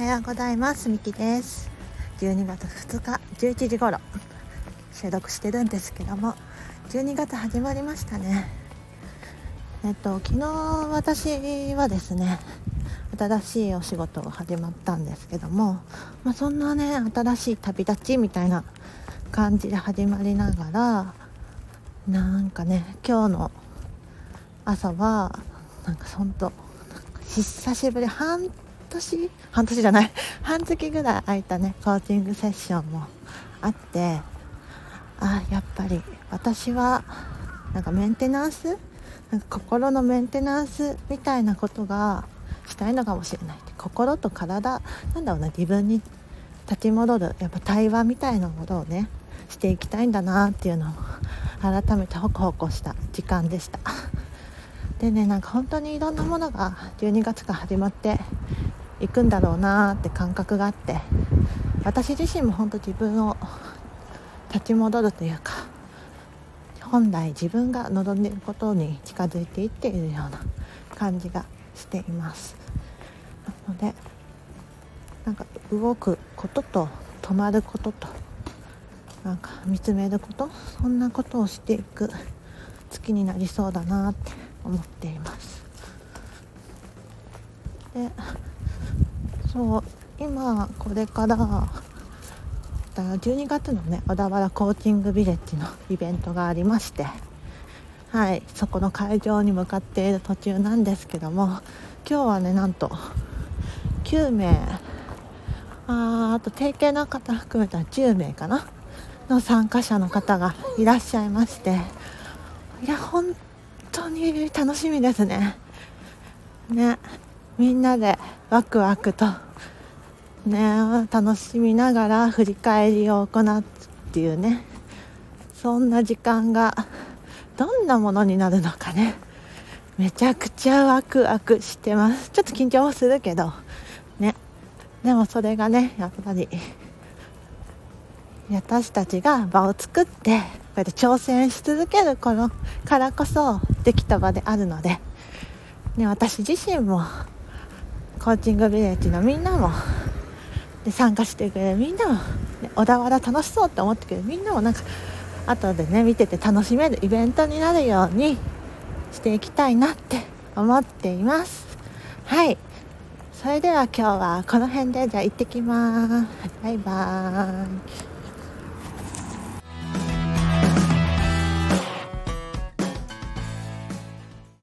おはようございます。みきです。12月2日11時頃収録してるんですけども12月始まりましたね。えっと昨日私はですね新しいお仕事が始まったんですけども、まあ、そんなね新しい旅立ちみたいな感じで始まりながらなんかね今日の朝はなんかほんと久しぶり半年？半年じゃない。半月ぐらい空いたね。コーチングセッションもあって。あやっぱり。私はなんかメンテナンス？なんか心のメンテナンスみたいなことがしたいのかもしれない心と体？なんだろうな。自分に立ち戻るやっぱ対話みたいなものをねしていきたいんだなっていうのを改めてホクホクした時間でした。でねなんか本当にいろんなものが12月から始まっていくんだろうなって感覚があって私自身も本当自分を立ち戻るというか本来自分が望んでいることに近づいていっているような感じがしています。なのでなんか動くことと止まることとなんか見つめることそんなことをしていく月になりそうだなって思っています。でそう今これから12月のね小田原コーチングビレッジのイベントがありましてはいそこの会場に向かっている途中なんですけども今日はねなんと9名ああと定型の方含めたら10名かなの参加者の方がいらっしゃいましていや本当に楽しみですね。ね。みんなでワクワクとね楽しみながら振り返りを行うっていうねそんな時間がどんなものになるのかねめちゃくちゃワクワクしてます。ちょっと緊張するけどね。でもそれがねやっぱり私たちが場を作ってこうやって挑戦し続ける頃からこそできた場であるので、ね、私自身もコーチングビレッジのみんなも。で参加してくれるみんなも、ね、小田原楽しそうって思ってくれる。みんなもなんか後でね見てて楽しめるイベントになるようにしていきたいなって思っています。はい。それでは今日はこの辺で。じゃあ行ってきます。バイバーイ。